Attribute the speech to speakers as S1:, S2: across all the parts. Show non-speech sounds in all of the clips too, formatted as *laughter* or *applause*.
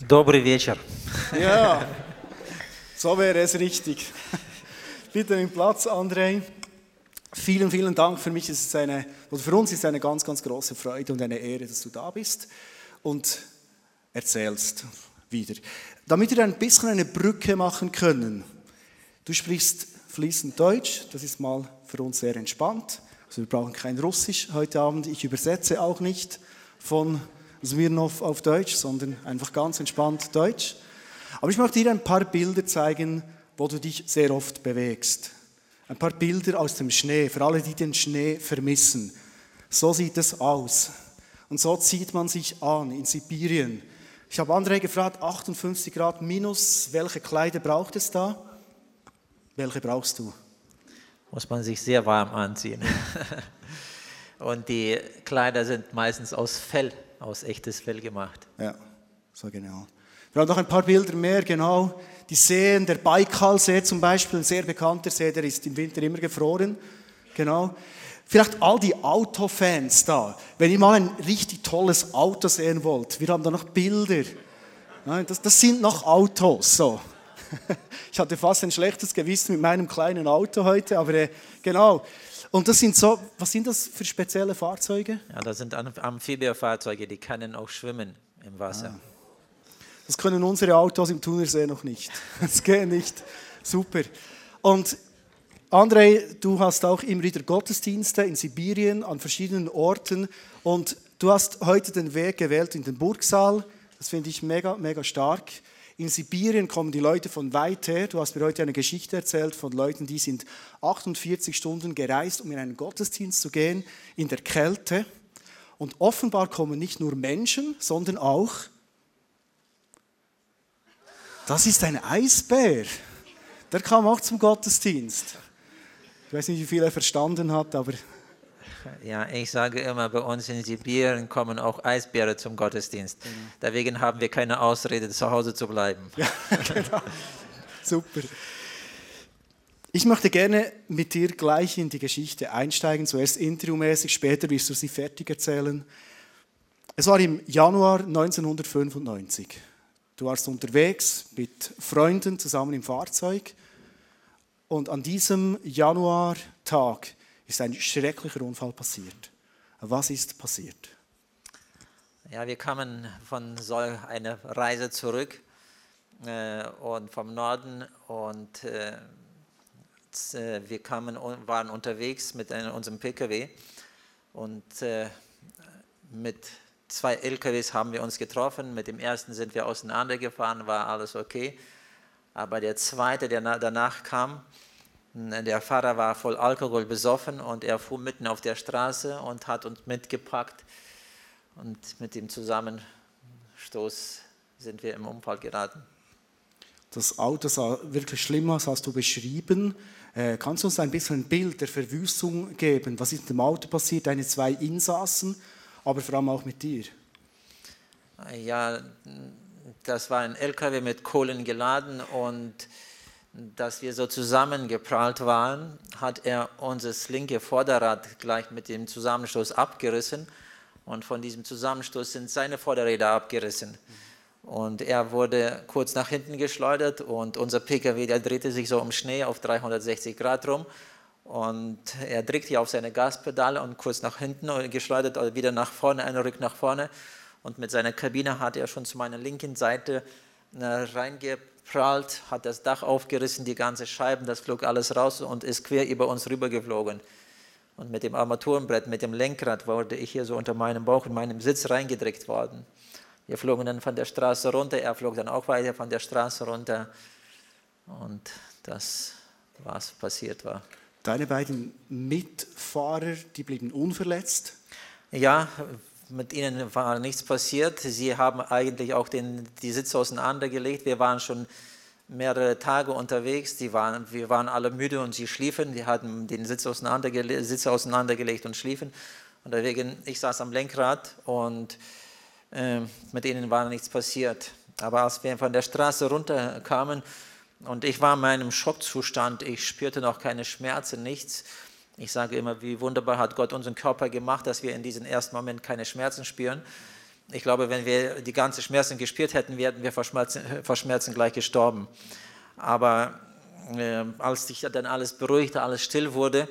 S1: Добрый вечер.
S2: Ja, so wäre es richtig. Bitte nimm Platz, André. Vielen, vielen Dank. Für mich ist es eine, oder für uns ist es eine ganz, ganz große Freude und eine Ehre, dass du da bist und erzählst wieder. Damit wir ein bisschen eine Brücke machen können. Du sprichst fließend Deutsch, das ist mal für uns sehr entspannt. Also wir brauchen kein Russisch heute Abend. Ich übersetze auch nicht von Smirnov auf Deutsch, sondern einfach ganz entspannt Deutsch. Aber ich möchte dir ein paar Bilder zeigen, wo du dich sehr oft bewegst. Ein paar Bilder aus dem Schnee, für alle, die den Schnee vermissen. So sieht es aus. Und so zieht man sich an in Sibirien. Ich habe André gefragt, 58 Grad minus, welche Kleider braucht es da? Welche brauchst du?
S1: Muss man sich sehr warm anziehen. *laughs* Und die Kleider sind meistens aus Fell, aus echtes Fell gemacht.
S2: Ja, so genau. Wir haben noch ein paar Bilder mehr, genau. Die Seen, der Baikalsee zum Beispiel, ein sehr bekannter See, der ist im Winter immer gefroren. Genau. Vielleicht all die Autofans da, wenn ihr mal ein richtig tolles Auto sehen wollt, wir haben da noch Bilder. Das, das sind noch Autos, so. *laughs* Ich hatte fast ein schlechtes Gewissen mit meinem kleinen Auto heute, aber äh, genau. Und das sind so, was sind das für spezielle Fahrzeuge?
S1: Ja, das sind Amphibierfahrzeuge, die können auch schwimmen im Wasser. Ah.
S2: Das können unsere Autos im Thunersee noch nicht. *laughs* Das geht nicht. Super. Und André, du hast auch immer wieder Gottesdienste in Sibirien an verschiedenen Orten und du hast heute den Weg gewählt in den Burgsaal. Das finde ich mega, mega stark. In Sibirien kommen die Leute von weit her. Du hast mir heute eine Geschichte erzählt von Leuten, die sind 48 Stunden gereist, um in einen Gottesdienst zu gehen, in der Kälte. Und offenbar kommen nicht nur Menschen, sondern auch, das ist ein Eisbär. Der kam auch zum Gottesdienst. Ich weiß nicht, wie viel er verstanden hat, aber
S1: ja, ich sage immer, bei uns in Sibirien kommen auch Eisbären zum Gottesdienst. Mhm. Deswegen haben wir keine Ausrede, zu Hause zu bleiben. Ja, *laughs* genau.
S2: Super. Ich möchte gerne mit dir gleich in die Geschichte einsteigen, zuerst interviewmäßig, später wirst du sie fertig erzählen. Es war im Januar 1995. Du warst unterwegs mit Freunden zusammen im Fahrzeug und an diesem Januartag ist ein schrecklicher Unfall passiert. Was ist passiert?
S1: Ja, wir kamen von so einer Reise zurück äh, und vom Norden und äh, äh wir kamen, waren unterwegs mit unserem PKW und äh, mit zwei LKWs haben wir uns getroffen. Mit dem ersten sind wir auseinandergefahren, war alles okay. Aber der zweite, der danach kam, der Fahrer war voll Alkohol besoffen und er fuhr mitten auf der Straße und hat uns mitgepackt. Und mit dem Zusammenstoß sind wir im Unfall geraten.
S2: Das Auto sah wirklich schlimm aus, hast du beschrieben. Äh, kannst du uns ein bisschen ein Bild der Verwüstung geben? Was ist mit dem Auto passiert? Deine zwei Insassen, aber vor allem auch mit dir.
S1: Ja, das war ein LKW mit Kohlen geladen und dass wir so zusammengeprallt waren, hat er unser linke Vorderrad gleich mit dem Zusammenstoß abgerissen. Und von diesem Zusammenstoß sind seine Vorderräder abgerissen. Und er wurde kurz nach hinten geschleudert und unser PKW, der drehte sich so im Schnee auf 360 Grad rum. Und er drückte auf seine Gaspedale und kurz nach hinten geschleudert oder wieder nach vorne, einen Rück nach vorne. Und mit seiner Kabine hat er schon zu meiner linken Seite äh, reingebracht prallt, hat das Dach aufgerissen, die ganze Scheiben, das flog alles raus und ist quer über uns rüber geflogen. Und mit dem Armaturenbrett, mit dem Lenkrad wurde ich hier so unter meinem Bauch in meinem Sitz reingedrückt worden. Wir flogen dann von der Straße runter, er flog dann auch weiter von der Straße runter. Und das, was passiert war.
S2: Deine beiden Mitfahrer, die blieben unverletzt?
S1: Ja, mit ihnen war nichts passiert. Sie haben eigentlich auch den, die Sitze auseinandergelegt. Wir waren schon mehrere Tage unterwegs. Die waren, wir waren alle müde und sie schliefen. Die hatten den Sitz auseinandergele Sitze auseinandergelegt und schliefen. Und deswegen, ich saß am Lenkrad und äh, mit ihnen war nichts passiert. Aber als wir von der Straße runterkamen und ich war in meinem Schockzustand, ich spürte noch keine Schmerzen, nichts. Ich sage immer, wie wunderbar hat Gott unseren Körper gemacht, dass wir in diesem ersten Moment keine Schmerzen spüren. ich glaube, wenn wir die ganzen Schmerzen gespürt hätten, wären wir vor Schmerzen, vor Schmerzen gleich gestorben. Aber äh, als sich dann alles beruhigte, alles still wurde,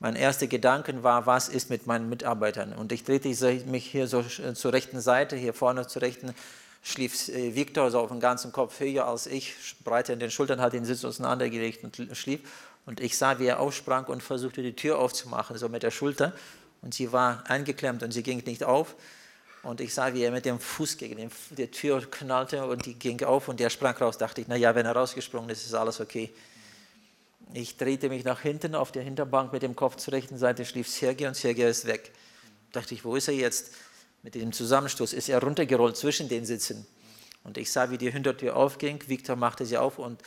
S1: mein erster Gedanke war, was ist mit meinen Mitarbeitern? Und ich drehte mich hier so äh, zur rechten Seite, hier vorne zur rechten, schlief äh, Viktor so auf dem ganzen Kopf höher als ich, breiter in den Schultern, hat den Sitz auseinandergelegt und schlief. Und ich sah, wie er aufsprang und versuchte, die Tür aufzumachen, so mit der Schulter. Und sie war eingeklemmt und sie ging nicht auf. Und ich sah, wie er mit dem Fuß gegen die Tür knallte und die ging auf und der sprang raus. Dachte ich, naja, wenn er rausgesprungen ist, ist alles okay. Ich drehte mich nach hinten auf der Hinterbank mit dem Kopf zur rechten Seite, schlief Sergei und Sergei ist weg. Dachte ich, wo ist er jetzt? Mit dem Zusammenstoß ist er runtergerollt zwischen den Sitzen. Und ich sah, wie die Hintertür aufging. Victor machte sie auf und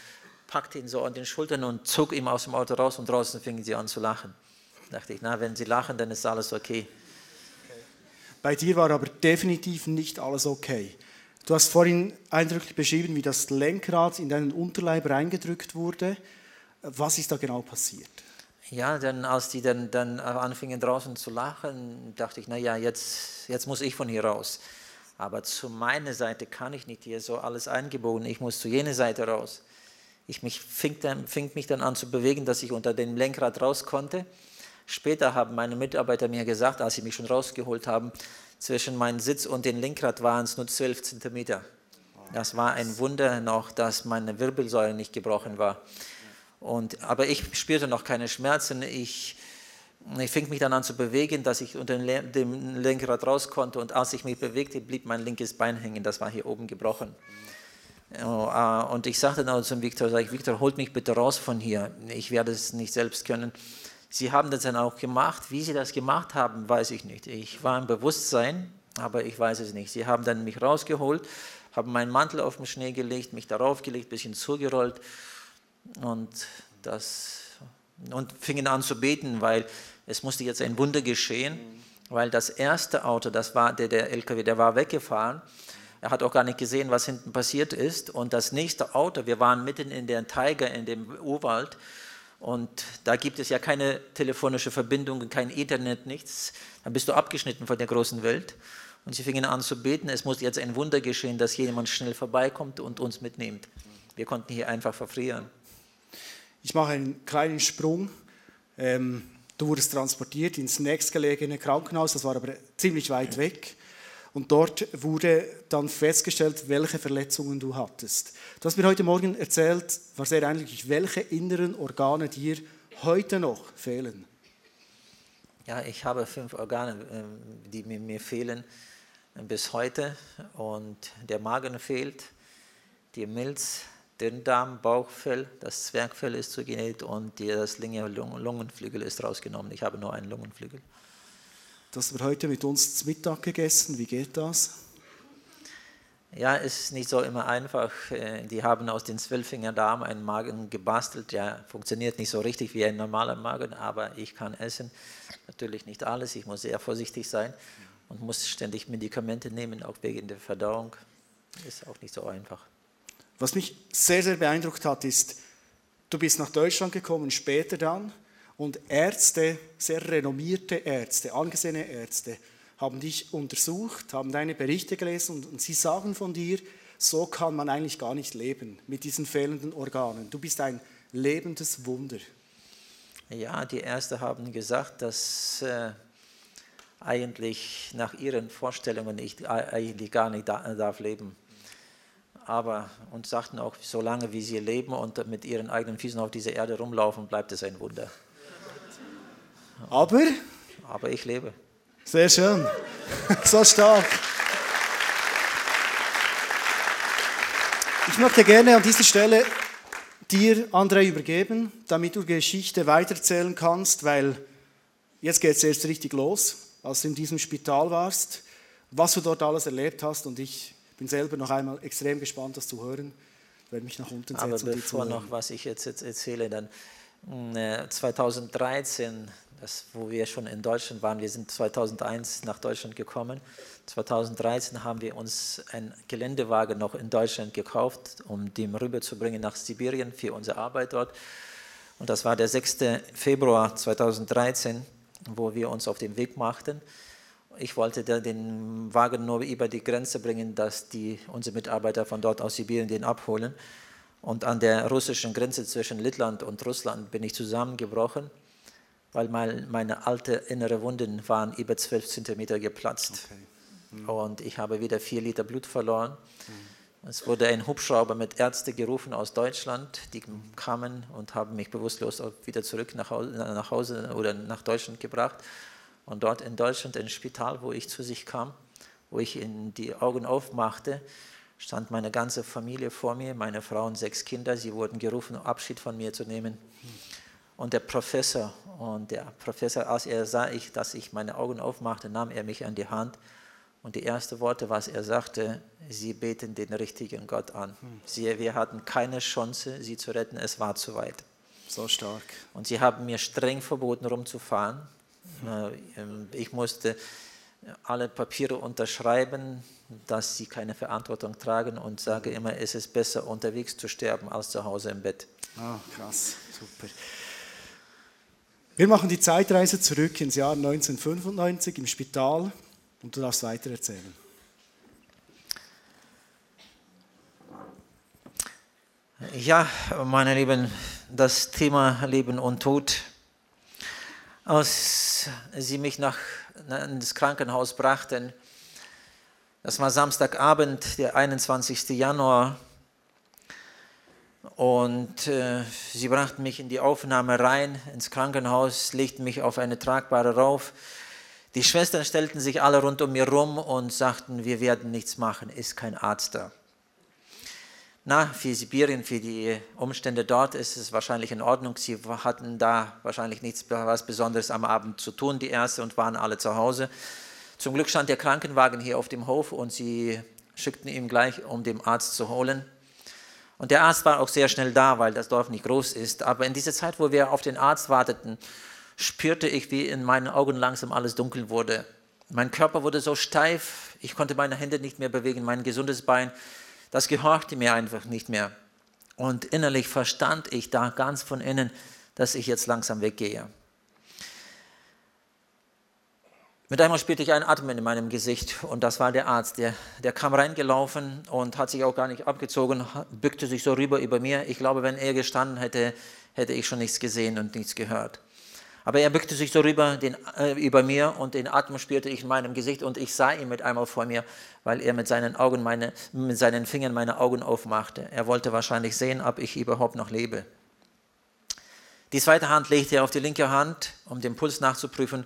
S1: packte ihn so an den Schultern und zog ihn aus dem Auto raus und draußen fingen sie an zu lachen. Da dachte ich, na, wenn sie lachen, dann ist alles okay.
S2: Bei dir war aber definitiv nicht alles okay. Du hast vorhin eindrücklich beschrieben, wie das Lenkrad in deinen Unterleib reingedrückt wurde. Was ist da genau passiert?
S1: Ja, dann als die dann, dann anfingen draußen zu lachen, dachte ich, naja, jetzt, jetzt muss ich von hier raus. Aber zu meiner Seite kann ich nicht, hier so alles eingebogen, ich muss zu jener Seite raus. Ich mich, fing, dann, fing mich dann an zu bewegen, dass ich unter dem Lenkrad raus konnte. Später haben meine Mitarbeiter mir gesagt, als sie mich schon rausgeholt haben, zwischen meinem Sitz und dem Lenkrad waren es nur 12 Zentimeter. Das war ein Wunder noch, dass meine Wirbelsäule nicht gebrochen war. Und, aber ich spürte noch keine Schmerzen. Ich, ich fing mich dann an zu bewegen, dass ich unter dem Lenkrad raus konnte. Und als ich mich bewegte, blieb mein linkes Bein hängen. Das war hier oben gebrochen. Ah, und ich sagte dann zum Viktor, sag ich, Viktor, holt mich bitte raus von hier. Ich werde es nicht selbst können. Sie haben das dann auch gemacht. Wie Sie das gemacht haben, weiß ich nicht. Ich war im Bewusstsein, aber ich weiß es nicht. Sie haben dann mich rausgeholt, haben meinen Mantel auf den Schnee gelegt, mich darauf gelegt, ein bisschen zugerollt und, das, und fingen an zu beten, weil es musste jetzt ein Wunder geschehen, weil das erste Auto, das war der, der LKW, der war weggefahren. Er hat auch gar nicht gesehen, was hinten passiert ist. Und das nächste Auto, wir waren mitten in der Tiger, in dem Urwald, und da gibt es ja keine telefonische Verbindung, kein Internet, nichts. Dann bist du abgeschnitten von der großen Welt. Und sie fingen an zu beten, es muss jetzt ein Wunder geschehen, dass jemand schnell vorbeikommt und uns mitnimmt. Wir konnten hier einfach verfrieren.
S2: Ich mache einen kleinen Sprung. Ähm, du wurdest transportiert ins nächstgelegene Krankenhaus, das war aber ziemlich weit weg. Und dort wurde dann festgestellt, welche Verletzungen du hattest. Du hast mir heute Morgen erzählt, war sehr eindrücklich, welche inneren Organe dir heute noch fehlen.
S1: Ja, ich habe fünf Organe, ähm, die mir fehlen äh, bis heute. Und der Magen fehlt, die Milz, Dünndarm, Bauchfell, das Zwergfell ist zugenäht und das linke Lungenflügel ist rausgenommen. Ich habe nur einen Lungenflügel.
S2: Das wird heute mit uns zu Mittag gegessen. Wie geht das?
S1: Ja, es ist nicht so immer einfach. Äh, die haben aus den Zwölffingerdarm einen Magen gebastelt. Der funktioniert nicht so richtig wie ein normaler Magen, aber ich kann essen. Natürlich nicht alles. Ich muss sehr vorsichtig sein und muss ständig Medikamente nehmen, auch wegen der Verdauung. Ist auch nicht so einfach.
S2: Was mich sehr, sehr beeindruckt hat, ist, du bist nach Deutschland gekommen, später dann und Ärzte, sehr renommierte Ärzte, angesehene Ärzte, haben dich untersucht, haben deine Berichte gelesen und, sie sagen von dir, so kann man eigentlich gar nicht leben mit diesen fehlenden Organen. Du bist ein lebendes Wunder.
S1: Ja, die Ärzte haben gesagt, dass äh, eigentlich nach ihren Vorstellungen ich eigentlich gar nicht da, darf leben. Aber und sagten auch, solange wie sie leben und mit ihren eigenen Füßen auf dieser Erde rumlaufen, bleibt es ein Wunder.
S2: Aber?
S1: Aber ich lebe.
S2: Sehr schön. *laughs* So stark. Ich möchte gerne an dieser Stelle dir, André, übergeben, damit du Geschichte weiterzählen kannst, weil jetzt geht es erst richtig los, als du in diesem Spital warst, was du dort alles erlebt hast und ich bin selber noch einmal extrem gespannt, das zu hören. Ich werde mich nach unten setzen.
S1: Aber bevor noch was ich jetzt erzähle, dann 2013 mm, äh, das, wo wir schon in Deutschland waren. Wir sind 2001 nach Deutschland gekommen. 2013 haben wir uns einen Geländewagen noch in Deutschland gekauft, um den rüberzubringen nach Sibirien für unsere Arbeit dort. Und das war der 6. Februar 2013, wo wir uns auf den Weg machten. Ich wollte den Wagen nur über die Grenze bringen, dass die, unsere Mitarbeiter von dort aus Sibirien den abholen. Und an der russischen Grenze zwischen Lettland und Russland bin ich zusammengebrochen, weil meine alte innere Wunden waren über 12 Zentimeter geplatzt. Okay. Mhm. Und ich habe wieder vier Liter Blut verloren. Mhm. Es wurde ein Hubschrauber mit Ärzten gerufen aus Deutschland. Die kamen und haben mich bewusstlos wieder zurück nach Hause, nach Hause oder nach Deutschland gebracht. Und dort in Deutschland, im Spital, wo ich zu sich kam, wo ich in die Augen aufmachte, stand meine ganze Familie vor mir, meine Frau und sechs Kinder. Sie wurden gerufen, Abschied von mir zu nehmen. Und der Professor, und der Professor, als er sah, ich, dass ich meine Augen aufmachte, nahm er mich an die Hand. Und die ersten Worte, was er sagte, sie beten den richtigen Gott an. Sie, wir hatten keine Chance, sie zu retten, es war zu weit.
S2: So stark.
S1: Und sie haben mir streng verboten, rumzufahren. Ähm, ich musste alle Papiere unterschreiben, dass sie keine Verantwortung tragen und sage immer, es ist besser unterwegs zu sterben als zu Hause im Bett.
S2: Ah, krass, super. Wir machen die Zeitreise zurück ins Jahr 1995 im Spital und du darfst weiter erzählen.
S1: Ja, meine Lieben, das Thema Leben und Tod als sie mich nach, ins Krankenhaus brachten. Das war Samstagabend, der 21. Januar. Und äh, sie brachten mich in die Aufnahme rein, ins Krankenhaus, legten mich auf eine tragbare rauf. Die Schwestern stellten sich alle rund um mir rum und sagten, wir werden nichts machen, ist kein Arzt da. Na, für Sibirien, für die Umstände dort ist es wahrscheinlich in Ordnung. Sie hatten da wahrscheinlich nichts was Besonderes am Abend zu tun, die Ärzte, und waren alle zu Hause. Zum Glück stand der Krankenwagen hier auf dem Hof und sie schickten ihn gleich, um den Arzt zu holen. Und der Arzt war auch sehr schnell da, weil das Dorf nicht groß ist. Aber in dieser Zeit, wo wir auf den Arzt warteten, spürte ich, wie in meinen Augen langsam alles dunkel wurde. Mein Körper wurde so steif, ich konnte meine Hände nicht mehr bewegen, mein gesundes Bein das gehorchte mir einfach nicht mehr. Und innerlich verstand ich da ganz von innen, dass ich jetzt langsam weggehe. Mit einmal spürte ich einen Atmen in meinem Gesicht und das war der Arzt. Der, der kam reingelaufen und hat sich auch gar nicht abgezogen, bückte sich so rüber über mir. Ich glaube, wenn er gestanden hätte, hätte ich schon nichts gesehen und nichts gehört. Aber er bückte sich so rüber den, äh, über mir und den Atem spürte ich in meinem Gesicht und ich sah ihn mit einmal vor mir, weil er mit seinen Augen meine, mit seinen Fingern meine Augen aufmachte. Er wollte wahrscheinlich sehen, ob ich überhaupt noch lebe. Die zweite Hand legte er auf die linke Hand, um den Puls nachzuprüfen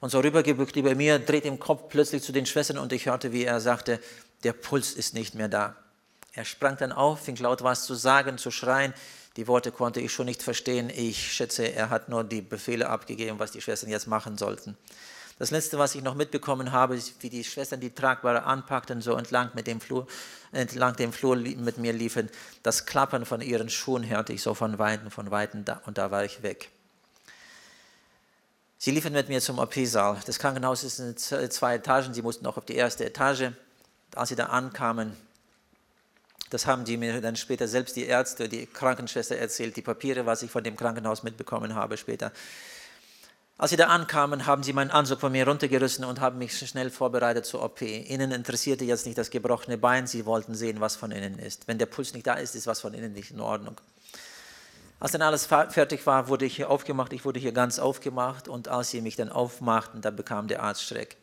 S1: und so rübergebückt über mir, drehte den Kopf plötzlich zu den Schwestern und ich hörte, wie er sagte, der Puls ist nicht mehr da. Er sprang dann auf, fing laut was zu sagen, zu schreien. Die Worte konnte ich schon nicht verstehen. Ich schätze, er hat nur die Befehle abgegeben, was die Schwestern jetzt machen sollten. Das letzte, was ich noch mitbekommen habe, ist, wie die Schwestern die Tragbare anpackten, so entlang, mit dem Flur, entlang dem Flur mit mir liefen. Das Klappern von ihren Schuhen hörte ich so von Weitem, von Weitem, und da war ich weg. Sie liefen mit mir zum OP-Saal. Das Krankenhaus ist in zwei Etagen. Sie mussten auch auf die erste Etage. Als sie da ankamen, das haben die mir dann später selbst die Ärzte, die Krankenschwester erzählt, die Papiere, was ich von dem Krankenhaus mitbekommen habe später. Als sie da ankamen, haben sie meinen Anzug von mir runtergerissen und haben mich schnell vorbereitet zur OP. Ihnen interessierte jetzt nicht das gebrochene Bein, sie wollten sehen, was von innen ist. Wenn der Puls nicht da ist, ist was von innen nicht in Ordnung. Als dann alles fertig war, wurde ich hier aufgemacht, ich wurde hier ganz aufgemacht und als sie mich dann aufmachten, da bekam der Arzt Schreck.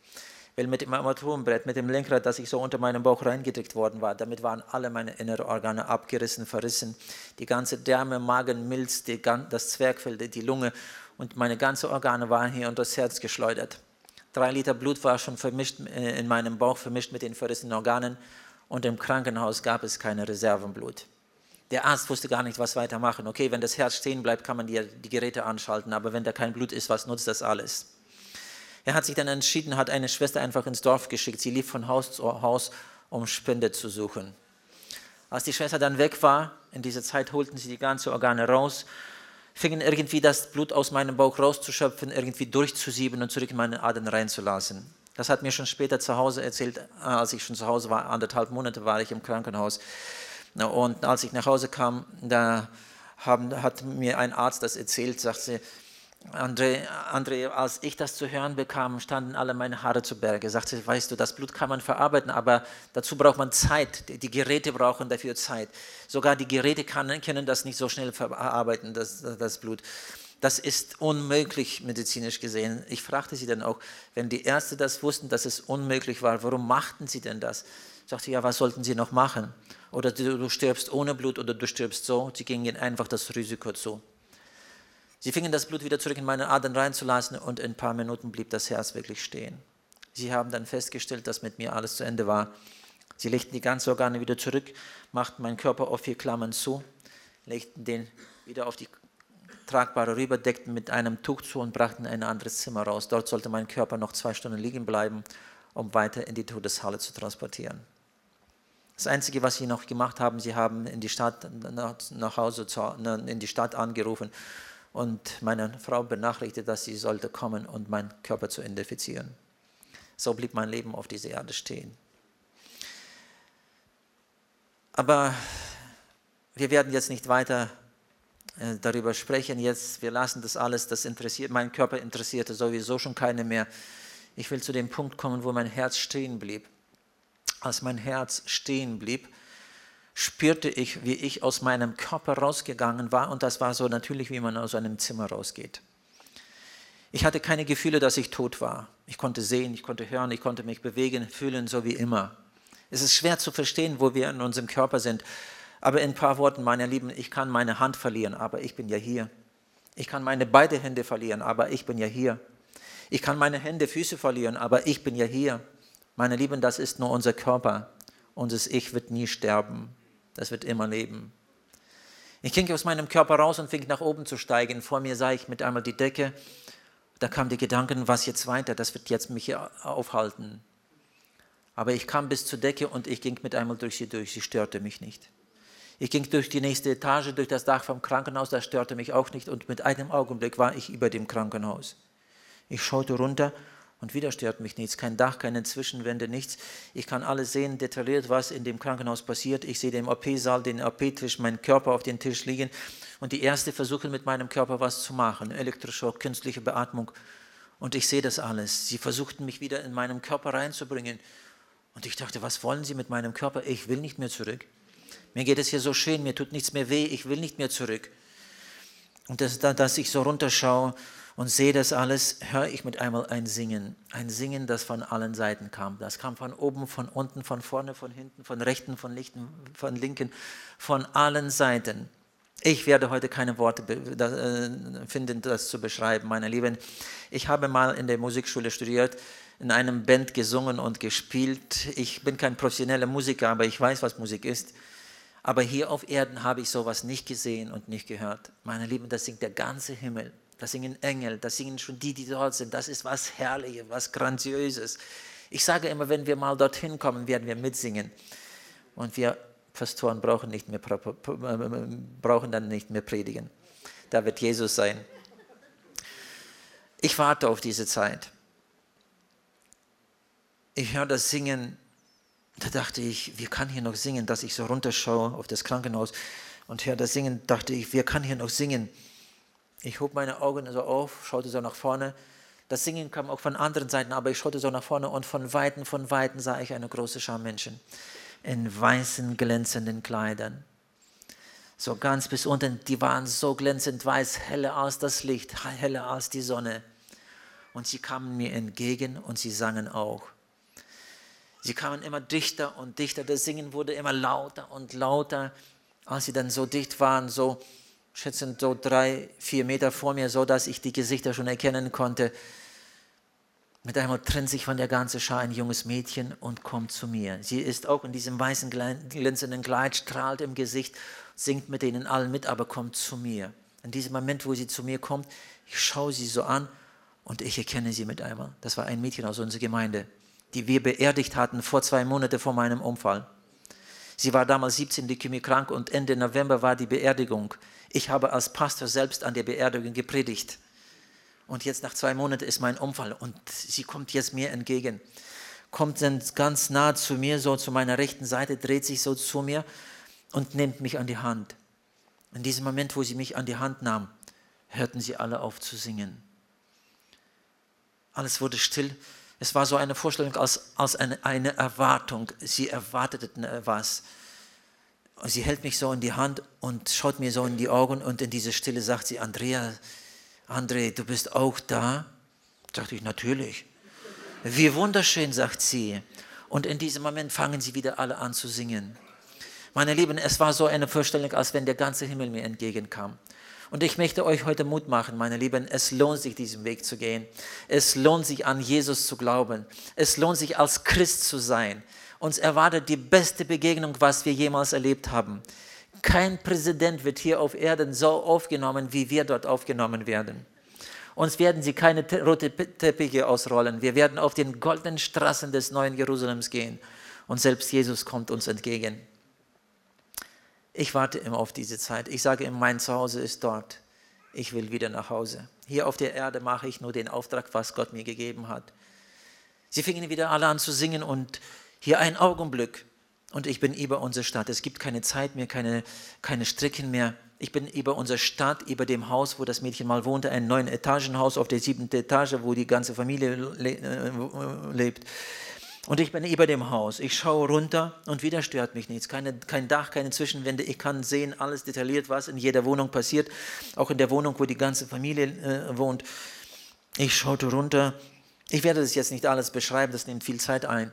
S1: Weil mit dem Armaturenbrett, mit dem Lenkrad, das ich so unter meinem Bauch reingedrückt worden war, damit waren alle meine inneren Organe abgerissen, verrissen. Die ganze Därme, Magen, Milz, die, das Zwergfell, die Lunge und meine ganzen Organe waren hier unter das Herz geschleudert. Drei Liter Blut war schon vermischt äh, in meinem Bauch, vermischt mit den verrissenen Organen und im Krankenhaus gab es keine Reservenblut. Der Arzt wusste gar nicht, was weitermachen. Okay, wenn das Herz stehen bleibt, kann man die, die Geräte anschalten, aber wenn da kein Blut ist, was nutzt das alles? Er hat sich dann entschieden, hat eine Schwester einfach ins Dorf geschickt. Sie lief von Haus zu Haus, um Spende zu suchen. Als die Schwester dann weg war, in dieser Zeit holten sie die ganzen Organe raus, fingen irgendwie das Blut aus meinem Bauch rauszuschöpfen, irgendwie durchzusieben und zurück in meine Adern reinzulassen. Das hat mir schon später zu Hause erzählt, äh, als ich schon zu Hause war, anderthalb Monate war ich im Krankenhaus. Und als ich nach Hause kam, da haben, hat mir ein Arzt das erzählt, sagte, André, André, als ich das zu hören bekam, standen alle meine Haare zu Berge. Sagte, weißt du, das Blut kann man verarbeiten, aber dazu braucht man Zeit. Die Geräte brauchen dafür Zeit. Sogar die Geräte kann, können das nicht so schnell verarbeiten, das, das Blut. Das ist unmöglich medizinisch gesehen. Ich fragte sie dann auch, wenn die Ärzte das wussten, dass es unmöglich war, warum machten sie denn das? Ich sagte, ja, was sollten sie noch machen? Oder du, du stirbst ohne Blut oder du stirbst so. Sie gingen einfach das Risiko zu. Sie fingen das Blut wieder zurück in meine Adern reinzulassen und in ein paar Minuten blieb das Herz wirklich stehen. Sie haben dann festgestellt, dass mit mir alles zu Ende war. Sie legten die ganzen Organe wieder zurück, machten meinen Körper auf vier Klammern zu, legten den wieder auf die tragbare rüber, deckten mit einem Tuch zu und brachten ein anderes Zimmer raus. Dort sollte mein Körper noch zwei Stunden liegen bleiben, um weiter in die Todeshalle zu transportieren. Das Einzige, was sie noch gemacht haben, sie haben in die Stadt, nach Hause, in die Stadt angerufen und meine Frau benachrichtigt, dass sie sollte kommen und meinen Körper zu identifizieren. So blieb mein Leben auf dieser Erde stehen. Aber wir werden jetzt nicht weiter äh, darüber sprechen. Jetzt, wir lassen das alles, das interessiert, mein Körper interessierte sowieso schon keine mehr. Ich will zu dem Punkt kommen, wo mein Herz stehen blieb. Als mein Herz stehen blieb, spürte ich, wie ich aus meinem Körper rausgegangen war und das war so natürlich, wie man aus einem Zimmer rausgeht. Ich hatte keine Gefühle, dass ich tot war. Ich konnte sehen, ich konnte hören, ich konnte mich bewegen, fühlen, so wie immer. Es ist schwer zu verstehen, wo wir in unserem Körper sind. Aber in ein paar Worten, meine Lieben, ich kann meine Hand verlieren, aber ich bin ja hier. Ich kann meine beiden Hände verlieren, aber ich bin ja hier. Ich kann meine Hände, Füße verlieren, aber ich bin ja hier. Meine Lieben, das ist nur unser Körper. Unser Ich wird nie sterben. Das wird immer leben. Ich ging aus meinem Körper raus und fing nach oben zu steigen. Vor mir sah ich mit einmal die Decke. Da kam die Gedanken, was jetzt weiter? Das wird jetzt mich aufhalten. Aber ich kam bis zur Decke und ich ging mit einmal durch sie durch. Sie störte mich nicht. Ich ging durch die nächste Etage, durch das Dach vom Krankenhaus, das störte mich auch nicht und mit einem Augenblick war ich über dem Krankenhaus. Ich schaute runter und wieder stört mich nichts, kein Dach, keine Zwischenwände, nichts. Ich kann alles sehen, detailliert, was in dem Krankenhaus passiert. Ich sehe den OP-Saal, den OP-Tisch, meinen Körper auf den Tisch liegen. Und die Ärzte versuchen mit meinem Körper was zu machen. Elektroschock, künstliche Beatmung. Und ich sehe das alles. Sie versuchten mich wieder in meinen Körper reinzubringen. Und ich dachte, was wollen Sie mit meinem Körper? Ich will nicht mehr zurück. Mir geht es hier so schön, mir tut nichts mehr weh, ich will nicht mehr zurück. Und das, dass ich so runterschaue und sehe das alles, höre ich mit einmal ein Singen. Ein Singen, das von allen Seiten kam. Das kam von oben, von unten, von vorne, von hinten, von rechten, von, lichten, von linken, von allen Seiten. Ich werde heute keine Worte äh, finden, das zu beschreiben, meine Lieben. Ich habe mal in der Musikschule studiert, in einem Band gesungen und gespielt. Ich bin kein professioneller Musiker, aber ich weiß, was Musik ist. Aber hier auf Erden habe ich sowas nicht gesehen und nicht gehört. Meine Lieben, das singt der ganze Himmel das singen Engel, das singen schon die, die dort sind. Das ist was Herrliches, was Grandioses. Ich sage immer, wenn wir mal dorthin kommen, werden wir mitsingen. Und wir Pastoren brauchen, nicht mehr, brauchen dann nicht mehr predigen. Da wird Jesus sein. Ich warte auf diese Zeit. Ich höre das Singen. Da dachte ich, wie kann hier noch singen, dass ich so runterschaue auf das Krankenhaus und höre das Singen, dachte ich, wer kann hier noch singen? Ich hob meine Augen so auf, schaute so nach vorne. Das Singen kam auch von anderen Seiten, aber ich schaute so nach vorne und von Weitem, von Weitem sah ich eine große Schar Menschen in weißen, glänzenden Kleidern. So ganz bis unten, die waren so glänzend weiß, heller als das Licht, heller als die Sonne. Und sie kamen mir entgegen und sie sangen auch. Sie kamen immer dichter und dichter, das Singen wurde immer lauter und lauter. Als sie dann so dicht waren, so schätzen so drei, vier Meter vor mir, so dass ich die Gesichter schon erkennen konnte. Mit einmal trennt sich von der ganzen Schar ein junges Mädchen und kommt zu mir. Sie ist auch in diesem weißen glänzenden Kleid, strahlt im Gesicht, singt mit denen allen mit, aber kommt zu mir. In diesem Moment, wo sie zu mir kommt, ich schaue sie so an und ich erkenne sie mit einmal. Das war ein Mädchen aus unserer Gemeinde, die wir beerdigt hatten vor zwei Monaten vor meinem Unfall. Sie war damals 17 Leukämie krank und Ende November war die Beerdigung. Ich habe als Pastor selbst an der Beerdigung gepredigt. Und jetzt nach zwei Monaten ist mein Unfall und sie kommt jetzt mir entgegen. Kommt dann ganz nah zu mir, so zu meiner rechten Seite, dreht sich so zu mir und nimmt mich an die Hand. In diesem Moment, wo sie mich an die Hand nahm, hörten sie alle auf zu singen. Alles wurde still. Es war so eine Vorstellung als, als eine, eine Erwartung. Sie erwarteten was. Und sie hält mich so in die Hand und schaut mir so in die Augen und in diese Stille sagt sie, Andrea, André, du bist auch da? Sagte ich, natürlich. Wie wunderschön, sagt sie. Und in diesem Moment fangen sie wieder alle an zu singen. Meine Lieben, es war so eine Vorstellung, als wenn der ganze Himmel mir entgegenkam. Und ich möchte euch heute Mut machen, meine Lieben, es lohnt sich, diesen Weg zu gehen. Es lohnt sich, an Jesus zu glauben. Es lohnt sich, als Christ zu sein. Uns erwartet die beste Begegnung, was wir jemals erlebt haben. Kein Präsident wird hier auf Erden so aufgenommen, wie wir dort aufgenommen werden. Uns werden sie keine rote Teppiche ausrollen. Wir werden auf den goldenen Straßen des neuen Jerusalems gehen. Und selbst Jesus kommt uns entgegen. Ich warte immer auf diese Zeit. Ich sage immer, mein Zuhause ist dort. Ich will wieder nach Hause. Hier auf der Erde mache ich nur den Auftrag, was Gott mir gegeben hat. Sie fingen wieder alle an zu singen und hier ein Augenblick und ich bin über unsere Stadt. Es gibt keine Zeit mehr, keine, keine Strecken mehr. Ich bin über unsere Stadt, über dem Haus, wo das Mädchen mal wohnte, ein neun Etagenhaus auf der siebten Etage, wo die ganze Familie le äh, lebt. Und ich bin über dem Haus. Ich schaue runter und wieder stört mich nichts. Keine, kein Dach, keine Zwischenwände. Ich kann sehen, alles detailliert, was in jeder Wohnung passiert. Auch in der Wohnung, wo die ganze Familie äh, wohnt. Ich schaute runter. Ich werde das jetzt nicht alles beschreiben, das nimmt viel Zeit ein.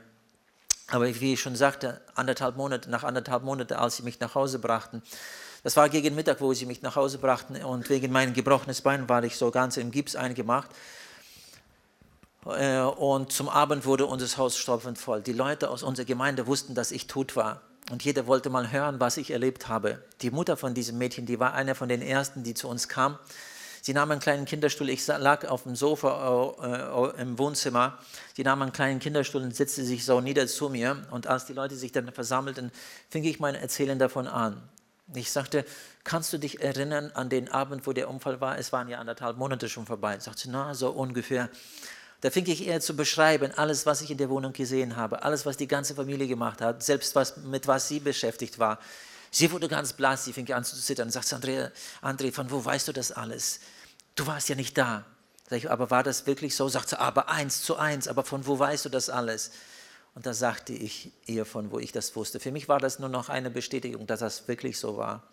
S1: Aber wie ich schon sagte, anderthalb Monate, nach anderthalb Monaten, als sie mich nach Hause brachten, das war gegen Mittag, wo sie mich nach Hause brachten und wegen meinem gebrochenen Bein war ich so ganz im Gips eingemacht. Äh, und zum Abend wurde unser Haus stopfend voll. Die Leute aus unserer Gemeinde wussten, dass ich tot war. Und jeder wollte mal hören, was ich erlebt habe. Die Mutter von diesem Mädchen, die war einer von den ersten, die zu uns kam. Sie nahm einen kleinen Kinderstuhl. Ich lag auf dem Sofa äh, im Wohnzimmer. Sie nahm einen kleinen Kinderstuhl und setzte sich so nieder zu mir. Und als die Leute sich dann versammelten, fing ich mein Erzählen davon an. Ich sagte, kannst du dich erinnern an den Abend, wo der Unfall war? Es waren ja anderthalb Monate schon vorbei. Ich sagte, na, so ungefähr. Da fing ich eher zu beschreiben, alles, was ich in der Wohnung gesehen habe, alles, was die ganze Familie gemacht hat, selbst was, mit was sie beschäftigt war. Sie wurde ganz blass, sie fing an zu zittern und sagte, André, André, von wo weißt du das alles? Du warst ja nicht da. Sag ich, aber war das wirklich so? Sagt sie, aber eins zu eins, aber von wo weißt du das alles? Und da sagte ich ihr, von wo ich das wusste. Für mich war das nur noch eine Bestätigung, dass das wirklich so war.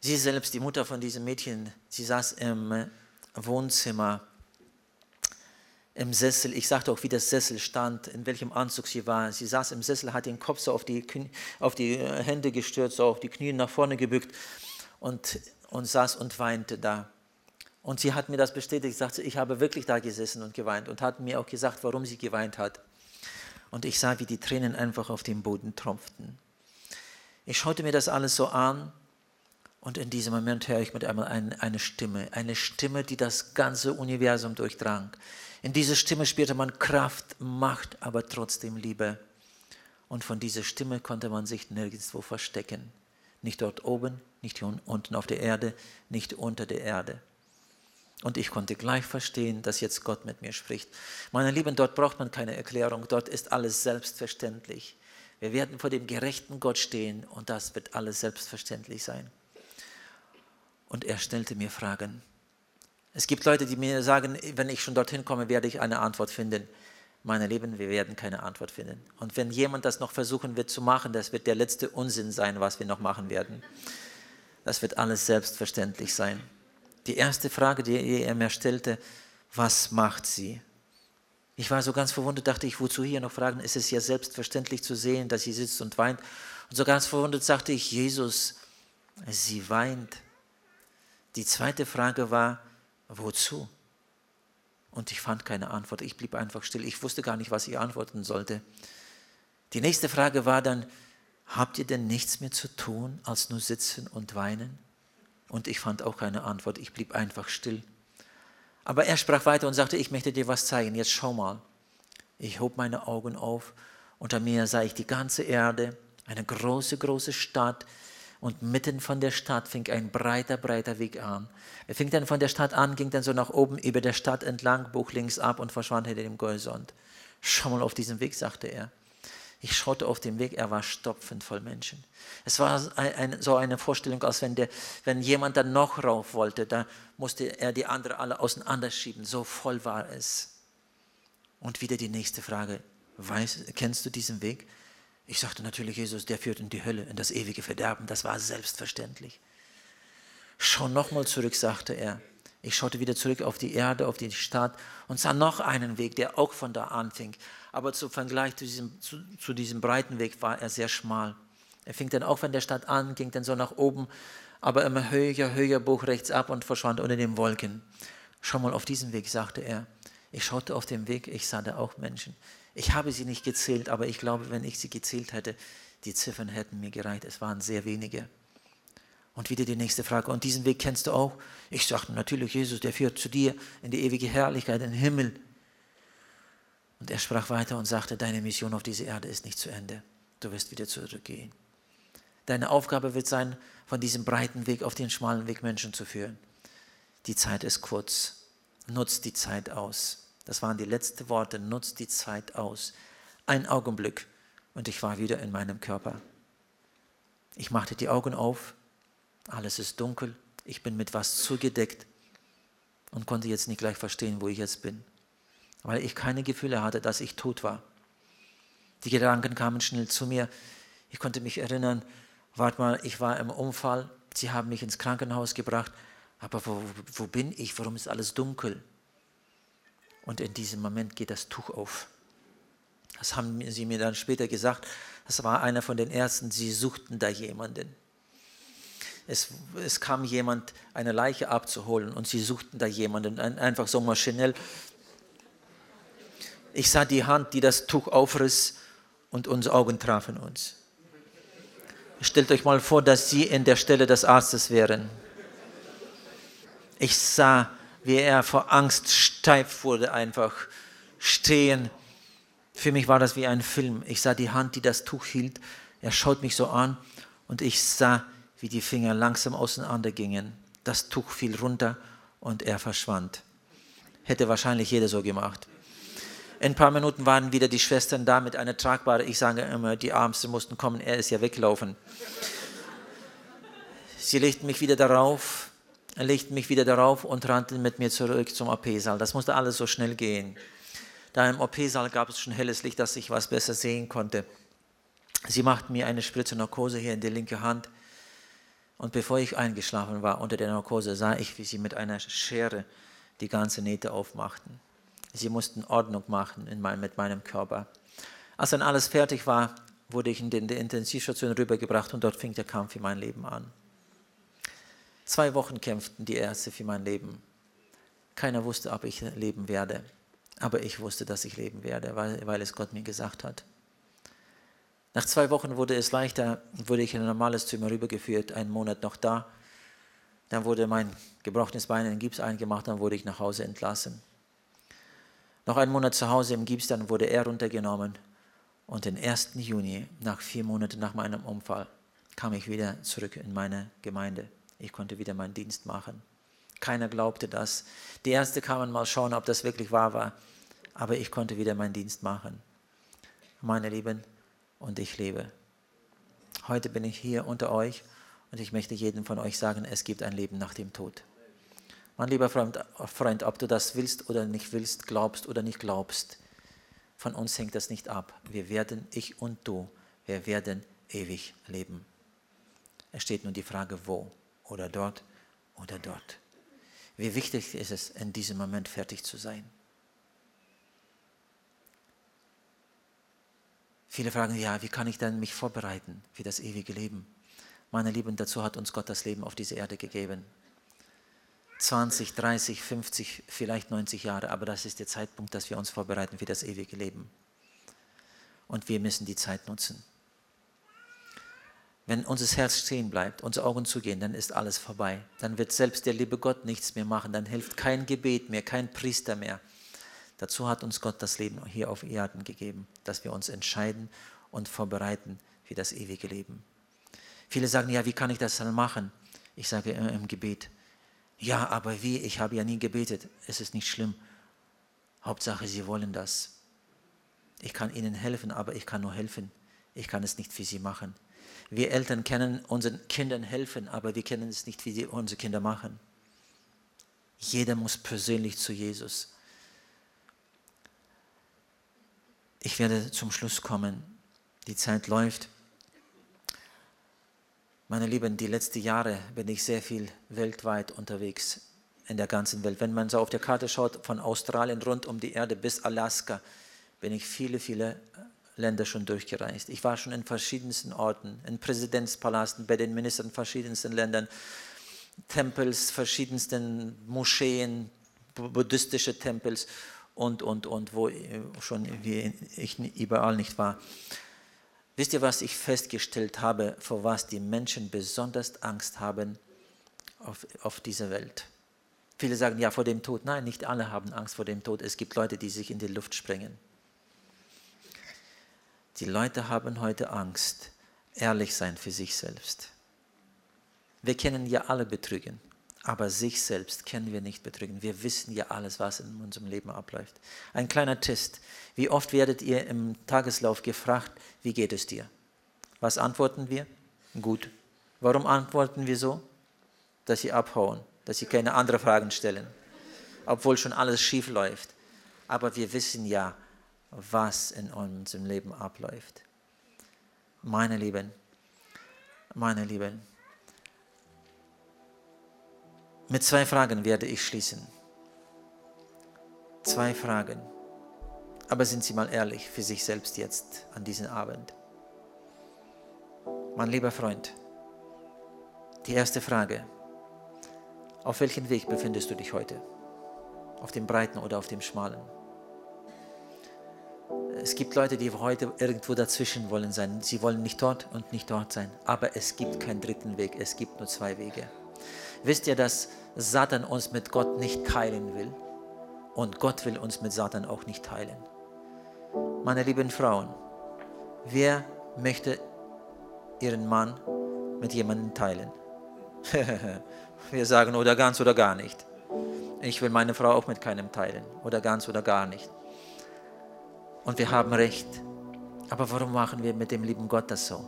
S1: Sie selbst, die Mutter von diesem Mädchen, sie saß im Wohnzimmer im Sessel. Ich sagte auch, wie das Sessel stand, in welchem Anzug sie war. Sie saß im Sessel, hat den Kopf so auf die, auf die äh, Hände gestürzt, so auf die Knie nach vorne gebückt und, und saß und weinte da. Und sie hat mir das bestätigt, sagte, ich habe wirklich da gesessen und geweint und hat mir auch gesagt, warum sie geweint hat. Und ich sah, wie die Tränen einfach auf den Boden tropften. Ich schaute mir das alles so an und in diesem Moment höre ich mit einmal eine, eine Stimme, eine Stimme, die das ganze Universum durchdrang. In dieser Stimme spürte man Kraft, Macht, aber trotzdem Liebe. Und von dieser Stimme konnte man sich nirgendwo verstecken. Nicht dort oben, nicht hier unten auf der Erde, nicht unter der Erde. Und ich konnte gleich verstehen, dass jetzt Gott mit mir spricht. Meine Lieben, dort braucht man keine Erklärung, dort ist alles selbstverständlich. Wir werden vor dem gerechten Gott stehen und das wird alles selbstverständlich sein. Und er stellte mir Fragen. Es gibt Leute, die mir sagen, wenn ich schon dorthin komme, werde ich eine Antwort finden. Meine Lieben, wir werden keine Antwort finden. Und wenn jemand das noch versuchen wird zu machen, das wird der letzte Unsinn sein, was wir noch machen werden. Das wird alles selbstverständlich sein. Die erste Frage, die er mir stellte, was macht sie? Ich war so ganz verwundert, dachte ich, wozu hier noch fragen? Es ist ja selbstverständlich zu sehen, dass sie sitzt und weint. Und so ganz verwundert sagte ich, Jesus, sie weint. Die zweite Frage war, wozu? Und ich fand keine Antwort. Ich blieb einfach still. Ich wusste gar nicht, was ich antworten sollte. Die nächste Frage war dann, habt ihr denn nichts mehr zu tun, als nur sitzen und weinen? Und ich fand auch keine Antwort. Ich blieb einfach still. Aber er sprach weiter und sagte, ich möchte dir was zeigen. Jetzt schau mal. Ich hob meine Augen auf. Unter mir sah ich die ganze Erde, eine große, große Stadt, und mitten von der Stadt fing ein breiter, breiter Weg an. Er fing dann von der Stadt an, ging dann so nach oben über der Stadt entlang, bog links ab und verschwand hinter dem Golsond. Schau mal auf diesen Weg, sagte er. Ich schaute auf den Weg, er war stopfend voll Menschen. Es war ein, so eine Vorstellung, als wenn, der, wenn jemand dann noch rauf wollte, da musste er die anderen alle auseinanderschieben. So voll war es. Und wieder die nächste Frage, weißt, kennst du diesen Weg? Ich sagte natürlich, Jesus, der führt in die Hölle, in das ewige Verderben. Das war selbstverständlich. Schau nochmal zurück, sagte er. Ich schaute wieder zurück auf die Erde, auf die Stadt und sah noch einen Weg, der auch von da anfing. Aber zum Vergleich zu diesem, zu, zu diesem breiten Weg war er sehr schmal. Er fing dann auch von der Stadt an, ging dann so nach oben, aber immer höher, höher, bog rechts ab und verschwand unter den Wolken. Schau mal auf diesen Weg, sagte er. Ich schaute auf den Weg, ich sah da auch Menschen. Ich habe sie nicht gezählt, aber ich glaube, wenn ich sie gezählt hätte, die Ziffern hätten mir gereicht. Es waren sehr wenige. Und wieder die nächste Frage. Und diesen Weg kennst du auch? Ich sagte natürlich, Jesus, der führt zu dir in die ewige Herrlichkeit, in den Himmel. Und er sprach weiter und sagte, deine Mission auf dieser Erde ist nicht zu Ende. Du wirst wieder zurückgehen. Deine Aufgabe wird sein, von diesem breiten Weg auf den schmalen Weg Menschen zu führen. Die Zeit ist kurz. Nutzt die Zeit aus. Das waren die letzten Worte. Nutzt die Zeit aus. Ein Augenblick und ich war wieder in meinem Körper. Ich machte die Augen auf alles ist dunkel, ich bin mit was zugedeckt und konnte jetzt nicht gleich verstehen, wo ich jetzt bin, weil ich keine Gefühle hatte, dass ich tot war. Die Gedanken kamen schnell zu mir. Ich konnte mich erinnern, warte mal, ich war im Unfall, sie haben mich ins Krankenhaus gebracht, aber wo, wo bin ich? Warum ist alles dunkel? Und in diesem Moment geht das Tuch auf. Das haben sie mir dann später gesagt. Das war einer von den Ärzten. Sie suchten da jemanden es, es kam jemand, eine Leiche abzuholen und sie suchten da jemanden, einfach so maschinell. Ich sah die Hand, die das Tuch aufriss und unsere Augen trafen uns. Stellt euch mal vor, dass Sie in der Stelle des Arztes wären. Ich sah, wie er vor Angst steif wurde, einfach stehen. Für mich war das wie ein Film. Ich sah die Hand, die das Tuch hielt. Er schaut mich so an und ich sah, wie die Finger langsam auseinandergingen. Das Tuch fiel runter und er verschwand. Hätte wahrscheinlich jeder so gemacht. In ein paar Minuten waren wieder die Schwestern da mit einer tragbare. Ich sage immer, die Armsten mussten kommen, er ist ja weglaufen. Sie legten mich wieder darauf, legten mich wieder darauf und rannten mit mir zurück zum OP-Saal. Das musste alles so schnell gehen. Da im OP-Saal gab es schon helles Licht, dass ich was besser sehen konnte. Sie machten mir eine Spritze Narkose hier in die linke Hand. Und bevor ich eingeschlafen war unter der Narkose, sah ich, wie sie mit einer Schere die ganze Nähte aufmachten. Sie mussten Ordnung machen in mein, mit meinem Körper. Als dann alles fertig war, wurde ich in die Intensivstation rübergebracht und dort fing der Kampf für mein Leben an. Zwei Wochen kämpften die Ärzte für mein Leben. Keiner wusste, ob ich leben werde. Aber ich wusste, dass ich leben werde, weil, weil es Gott mir gesagt hat. Nach zwei Wochen wurde es leichter, wurde ich in ein normales Zimmer rübergeführt, einen Monat noch da. Dann wurde mein gebrochenes Bein in Gips eingemacht, dann wurde ich nach Hause entlassen. Noch einen Monat zu Hause im Gips, dann wurde er runtergenommen. Und den 1. Juni, nach vier Monaten nach meinem Unfall, kam ich wieder zurück in meine Gemeinde. Ich konnte wieder meinen Dienst machen. Keiner glaubte das. Die Ärzte kamen mal schauen, ob das wirklich wahr war. Aber ich konnte wieder meinen Dienst machen. Meine Lieben, und ich lebe. Heute bin ich hier unter euch und ich möchte jedem von euch sagen, es gibt ein Leben nach dem Tod. Mein lieber Freund, Freund, ob du das willst oder nicht willst, glaubst oder nicht glaubst, von uns hängt das nicht ab. Wir werden, ich und du, wir werden ewig leben. Es steht nur die Frage, wo oder dort oder dort. Wie wichtig ist es, in diesem Moment fertig zu sein? Viele fragen, ja, wie kann ich denn mich vorbereiten für das ewige Leben? Meine Lieben, dazu hat uns Gott das Leben auf diese Erde gegeben. 20, 30, 50, vielleicht 90 Jahre, aber das ist der Zeitpunkt, dass wir uns vorbereiten für das ewige Leben. Und wir müssen die Zeit nutzen. Wenn unser Herz stehen bleibt, unsere Augen zugehen, dann ist alles vorbei. Dann wird selbst der liebe Gott nichts mehr machen. Dann hilft kein Gebet mehr, kein Priester mehr. Dazu hat uns Gott das Leben hier auf Erden gegeben, dass wir uns entscheiden und vorbereiten für das ewige Leben. Viele sagen, ja, wie kann ich das dann machen? Ich sage immer im Gebet. Ja, aber wie? Ich habe ja nie gebetet. Es ist nicht schlimm. Hauptsache, Sie wollen das. Ich kann ihnen helfen, aber ich kann nur helfen. Ich kann es nicht für sie machen. Wir Eltern können unseren Kindern helfen, aber wir können es nicht, wie sie unsere Kinder machen. Jeder muss persönlich zu Jesus. Ich werde zum Schluss kommen. Die Zeit läuft. Meine Lieben, die letzten Jahre bin ich sehr viel weltweit unterwegs, in der ganzen Welt. Wenn man so auf der Karte schaut, von Australien rund um die Erde bis Alaska, bin ich viele, viele Länder schon durchgereist. Ich war schon in verschiedensten Orten, in Präsidentspalasten, bei den Ministern verschiedensten Ländern, Tempels, verschiedensten Moscheen, buddhistische Tempels und, und, und, wo schon ich überall nicht war. Wisst ihr, was ich festgestellt habe, vor was die Menschen besonders Angst haben auf, auf dieser Welt? Viele sagen ja vor dem Tod. Nein, nicht alle haben Angst vor dem Tod. Es gibt Leute, die sich in die Luft sprengen. Die Leute haben heute Angst, ehrlich sein für sich selbst. Wir kennen ja alle betrügen, aber sich selbst kennen wir nicht betrügen. Wir wissen ja alles, was in unserem Leben abläuft. Ein kleiner Test. Wie oft werdet ihr im Tageslauf gefragt, wie geht es dir? Was antworten wir? Gut. Warum antworten wir so? Dass sie abhauen, dass sie keine anderen Fragen stellen, obwohl schon alles schief läuft. Aber wir wissen ja, was in unserem Leben abläuft. Meine Lieben, meine Lieben, mit zwei Fragen werde ich schließen. Zwei Fragen. Aber sind Sie mal ehrlich für sich selbst jetzt an diesem Abend. Mein lieber Freund, die erste Frage. Auf welchem Weg befindest du dich heute? Auf dem breiten oder auf dem schmalen? Es gibt Leute, die heute irgendwo dazwischen wollen sein. Sie wollen nicht dort und nicht dort sein. Aber es gibt keinen dritten Weg. Es gibt nur zwei Wege. Wisst ihr, dass Satan uns mit Gott nicht teilen will? Und Gott will uns mit Satan auch nicht teilen meine lieben Frauen, wer möchte ihren Mann mit jemandem teilen? *laughs* Wir sagen oder ganz oder gar nicht. Ich will meine Frau auch mit keinem teilen oder ganz oder gar nicht. Und wir haben recht. Aber warum machen wir mit dem lieben Gott das so?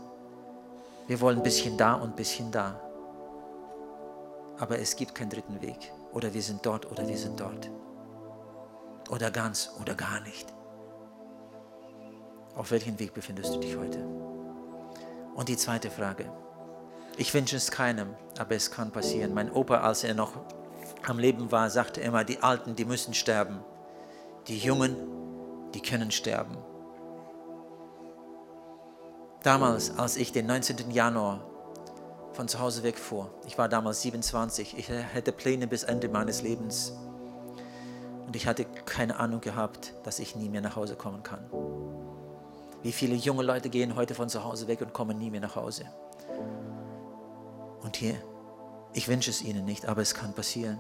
S1: Wir wollen ein bisschen da und ein bisschen da. Aber es gibt keinen dritten Weg. Oder wir sind dort oder wir sind dort. Oder ganz oder gar nicht. Auf welchem Weg befindest du dich heute? Und die zweite Frage. Ich wünsche es keinem, aber es kann passieren. Mein Opa, als er noch am Leben war, sagte immer, die Alten, die müssen sterben. Die Jungen, die können sterben. Damals, als ich den 19. Januar von zu Hause wegfuhr, ich war damals 27, ich hätte Pläne bis Ende meines Lebens. Und ich hatte keine Ahnung gehabt, dass ich nie mehr nach Hause kommen kann. Wie viele junge Leute gehen heute von zu Hause weg und kommen nie mehr nach Hause. Und hier, ich wünsche es ihnen nicht, aber es kann passieren.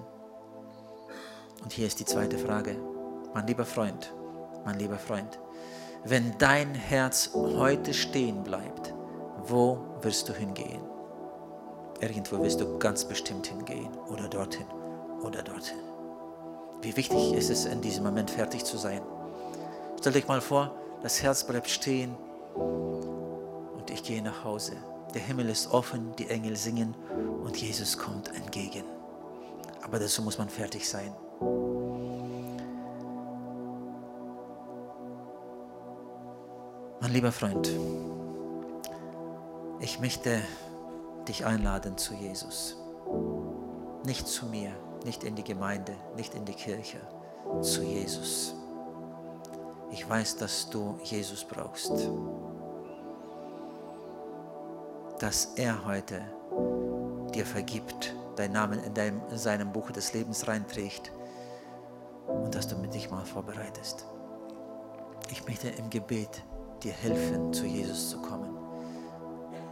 S1: Und hier ist die zweite Frage. Mein lieber Freund, mein lieber Freund, wenn dein Herz heute stehen bleibt, wo wirst du hingehen? Irgendwo wirst du ganz bestimmt hingehen oder dorthin oder dorthin. Wie wichtig ist es, in diesem Moment fertig zu sein? Stell dich mal vor, das Herz bleibt stehen und ich gehe nach Hause. Der Himmel ist offen, die Engel singen und Jesus kommt entgegen. Aber dazu muss man fertig sein. Mein lieber Freund, ich möchte dich einladen zu Jesus. Nicht zu mir, nicht in die Gemeinde, nicht in die Kirche, zu Jesus. Ich weiß, dass du Jesus brauchst. Dass er heute dir vergibt, deinen Namen in, deinem, in seinem Buch des Lebens reinträgt und dass du mit dich mal vorbereitest. Ich möchte im Gebet dir helfen, zu Jesus zu kommen.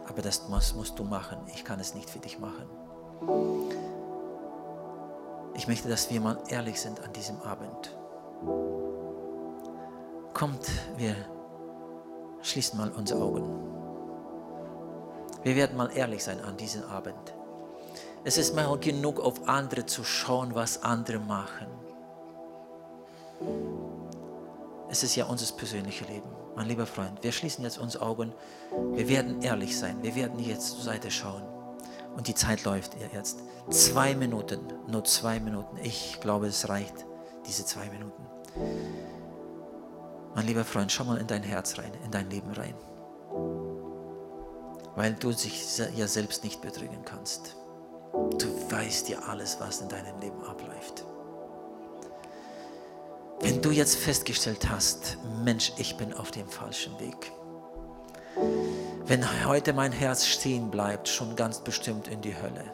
S1: Aber das musst, musst du machen. Ich kann es nicht für dich machen. Ich möchte, dass wir mal ehrlich sind an diesem Abend. Kommt, wir schließen mal unsere Augen. Wir werden mal ehrlich sein an diesem Abend. Es ist mal genug, auf andere zu schauen, was andere machen. Es ist ja unser persönliches Leben. Mein lieber Freund, wir schließen jetzt unsere Augen. Wir werden ehrlich sein. Wir werden jetzt zur Seite schauen. Und die Zeit läuft jetzt. Zwei Minuten, nur zwei Minuten. Ich glaube, es reicht, diese zwei Minuten. Mein lieber Freund, schau mal in dein Herz rein, in dein Leben rein. Weil du dich ja selbst nicht betrügen kannst. Du weißt ja alles, was in deinem Leben abläuft. Wenn du jetzt festgestellt hast, Mensch, ich bin auf dem falschen Weg. Wenn heute mein Herz stehen bleibt, schon ganz bestimmt in die Hölle.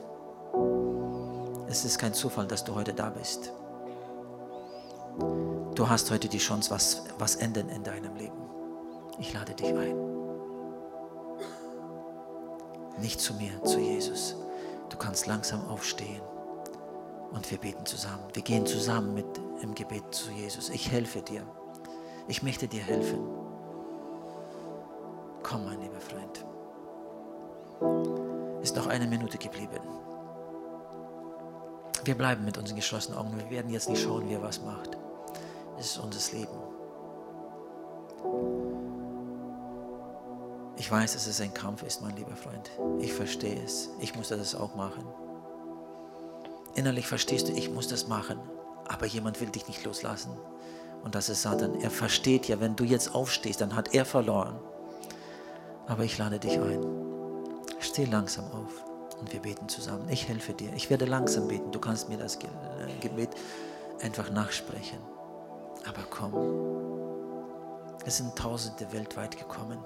S1: Es ist kein Zufall, dass du heute da bist. Du hast heute die Chance, was, was ändern in deinem Leben. Ich lade dich ein. Nicht zu mir, zu Jesus. Du kannst langsam aufstehen und wir beten zusammen. Wir gehen zusammen mit im Gebet zu Jesus. Ich helfe dir. Ich möchte dir helfen. Komm, mein lieber Freund. Ist noch eine Minute geblieben. Wir bleiben mit unseren geschlossenen Augen. Wir werden jetzt nicht schauen, wer was macht. Es ist unser Leben. Ich weiß, dass es ein Kampf ist, mein lieber Freund. Ich verstehe es. Ich muss das auch machen. Innerlich verstehst du, ich muss das machen, aber jemand will dich nicht loslassen. Und das ist Satan. Er versteht ja, wenn du jetzt aufstehst, dann hat er verloren. Aber ich lade dich ein. Steh langsam auf und wir beten zusammen. Ich helfe dir. Ich werde langsam beten. Du kannst mir das äh, Gebet einfach nachsprechen. Aber komm. Es sind Tausende weltweit gekommen.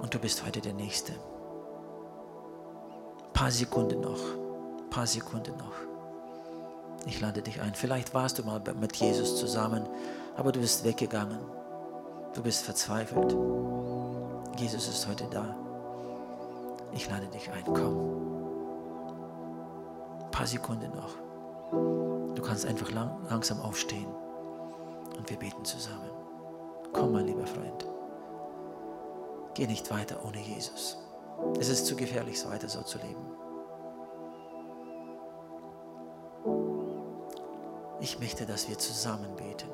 S1: Und du bist heute der Nächste paar Sekunden noch. Paar Sekunden noch. Ich lade dich ein. Vielleicht warst du mal mit Jesus zusammen, aber du bist weggegangen. Du bist verzweifelt. Jesus ist heute da. Ich lade dich ein. Komm. Paar Sekunden noch. Du kannst einfach lang, langsam aufstehen und wir beten zusammen. Komm, mein lieber Freund. Geh nicht weiter ohne Jesus. Es ist zu gefährlich, weiter so zu leben. Ich möchte, dass wir zusammen beten.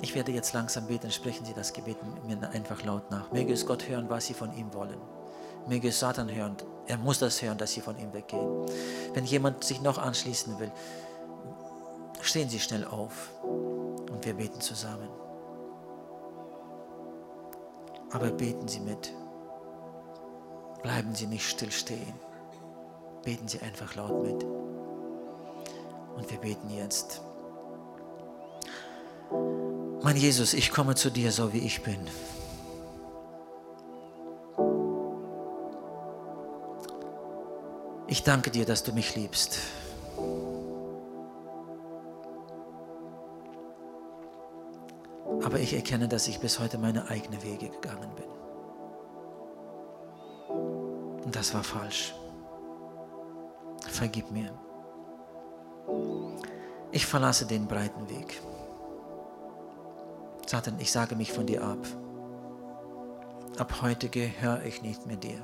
S1: Ich werde jetzt langsam beten, sprechen Sie das Gebet mir einfach laut nach. Möge es Gott hören, was Sie von ihm wollen. Möge es Satan hören. Er muss das hören, dass Sie von ihm weggehen. Wenn jemand sich noch anschließen will, stehen Sie schnell auf und wir beten zusammen aber beten Sie mit. Bleiben Sie nicht stillstehen. Beten Sie einfach laut mit. Und wir beten jetzt. Mein Jesus, ich komme zu dir so wie ich bin. Ich danke dir, dass du mich liebst. Aber ich erkenne, dass ich bis heute meine eigenen Wege gegangen bin. Und das war falsch. Vergib mir. Ich verlasse den breiten Weg. Satan, ich sage mich von dir ab. Ab heute gehöre ich nicht mehr dir.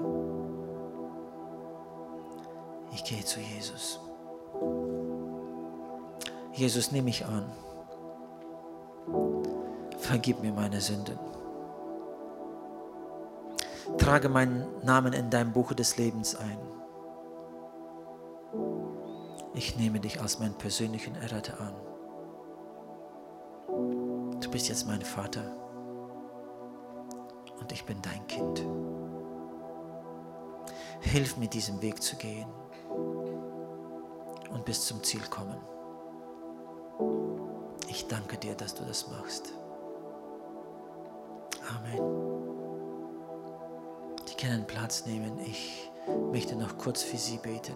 S1: Ich gehe zu Jesus. Jesus, nehme mich an vergib mir meine Sünden. Trage meinen Namen in deinem Buch des Lebens ein. Ich nehme dich als meinen persönlichen Erretter an. Du bist jetzt mein Vater und ich bin dein Kind. Hilf mir, diesen Weg zu gehen und bis zum Ziel kommen. Ich danke dir, dass du das machst. Amen. Sie können Platz nehmen. Ich möchte noch kurz für Sie beten.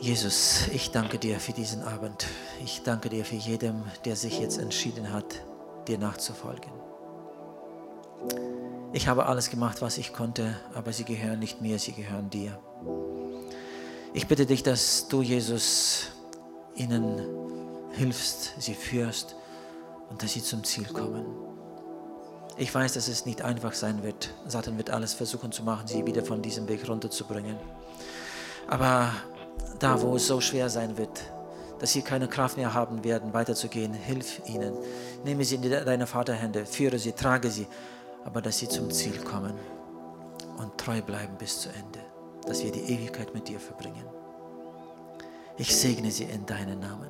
S1: Jesus, ich danke dir für diesen Abend. Ich danke dir für jedem, der sich jetzt entschieden hat, dir nachzufolgen. Ich habe alles gemacht, was ich konnte, aber sie gehören nicht mir, sie gehören dir. Ich bitte dich, dass du, Jesus, ihnen hilfst, sie führst und dass sie zum Ziel kommen. Ich weiß, dass es nicht einfach sein wird. Satan wird alles versuchen zu machen, sie wieder von diesem Weg runterzubringen. Aber da wo es so schwer sein wird, dass sie keine Kraft mehr haben werden, weiterzugehen, hilf ihnen. Nehme sie in deine Vaterhände, führe sie, trage sie, aber dass sie zum Ziel kommen und treu bleiben bis zu Ende, dass wir die Ewigkeit mit dir verbringen. Ich segne sie in deinen Namen.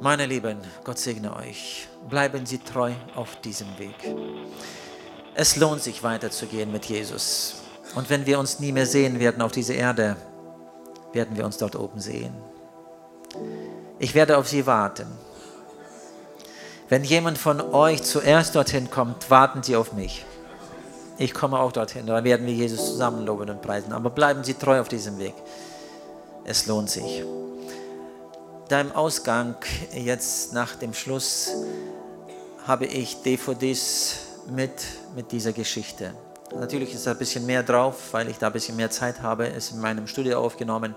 S1: Meine Lieben, Gott segne euch. Bleiben Sie treu auf diesem Weg. Es lohnt sich weiterzugehen mit Jesus. Und wenn wir uns nie mehr sehen werden auf dieser Erde, werden wir uns dort oben sehen. Ich werde auf Sie warten. Wenn jemand von euch zuerst dorthin kommt, warten Sie auf mich. Ich komme auch dorthin, da werden wir Jesus zusammen loben und preisen. Aber bleiben Sie treu auf diesem Weg. Es lohnt sich. Da im Ausgang, jetzt nach dem Schluss, habe ich DVDs mit, mit dieser Geschichte. Natürlich ist da ein bisschen mehr drauf, weil ich da ein bisschen mehr Zeit habe. Es ist in meinem Studio aufgenommen.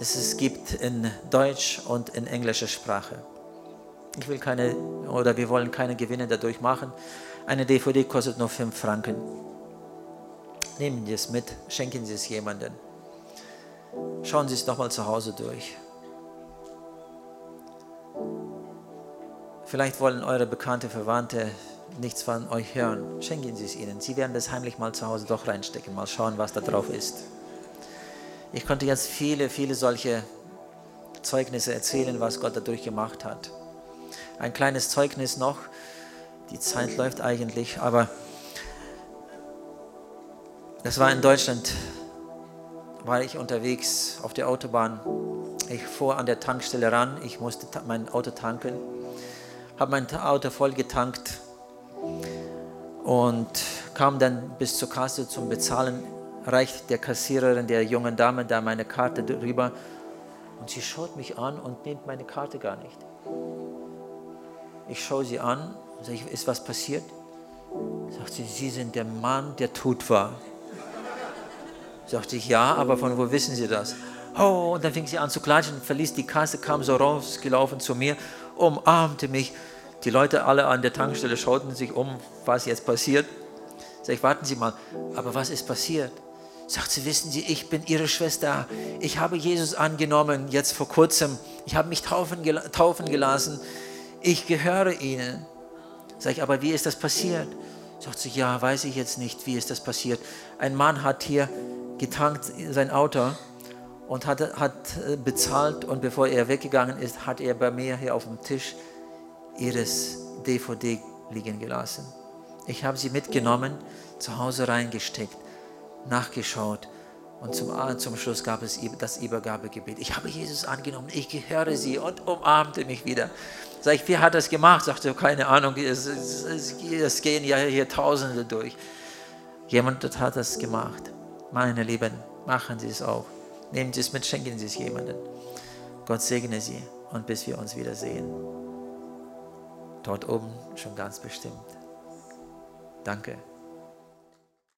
S1: Es, es gibt in Deutsch und in englischer Sprache. Ich will keine, oder wir wollen keine Gewinne dadurch machen. Eine DVD kostet nur 5 Franken. Nehmen Sie es mit, schenken Sie es jemandem. Schauen Sie es nochmal zu Hause durch. Vielleicht wollen eure bekannte Verwandte nichts von euch hören. Schenken Sie es ihnen. Sie werden das heimlich mal zu Hause doch reinstecken, mal schauen, was da drauf ist. Ich konnte jetzt viele, viele solche Zeugnisse erzählen, was Gott dadurch gemacht hat. Ein kleines Zeugnis noch. Die Zeit läuft eigentlich, aber das war in Deutschland, war ich unterwegs auf der Autobahn. Ich fuhr an der Tankstelle ran, ich musste mein Auto tanken, habe mein Auto voll getankt und kam dann bis zur Kasse zum Bezahlen, reicht der Kassiererin, der jungen Dame, da meine Karte drüber und sie schaut mich an und nimmt meine Karte gar nicht. Ich schaue sie an und sage, ist was passiert? Sagt sie, Sie sind der Mann, der tot war. Sagte ich, ja, aber von wo wissen Sie das? Oh, und dann fing sie an zu klatschen, verließ die Kasse, kam so rausgelaufen zu mir, umarmte mich die Leute alle an der Tankstelle schauten sich um, was jetzt passiert. Sag ich, warten Sie mal, aber was ist passiert? Sagt sie, wissen Sie, ich bin Ihre Schwester. Ich habe Jesus angenommen, jetzt vor kurzem. Ich habe mich taufen, taufen gelassen. Ich gehöre Ihnen. Sag ich, aber wie ist das passiert? Sagt sie, ja, weiß ich jetzt nicht, wie ist das passiert. Ein Mann hat hier getankt sein Auto und hat, hat äh, bezahlt und bevor er weggegangen ist, hat er bei mir hier auf dem Tisch ihres DVD liegen gelassen. Ich habe sie mitgenommen, zu Hause reingesteckt, nachgeschaut und zum, zum Schluss gab es das Übergabegebet. Ich habe Jesus angenommen, ich gehöre sie und umarmte mich wieder. Sag ich, wie hat das gemacht? Sagte, keine Ahnung, es, es, es gehen ja hier Tausende durch. Jemand hat das gemacht. Meine Lieben, machen Sie es auch. Nehmen Sie es mit, schenken Sie es jemandem. Gott segne Sie und bis wir uns wiedersehen. Dort oben schon ganz bestimmt. Danke.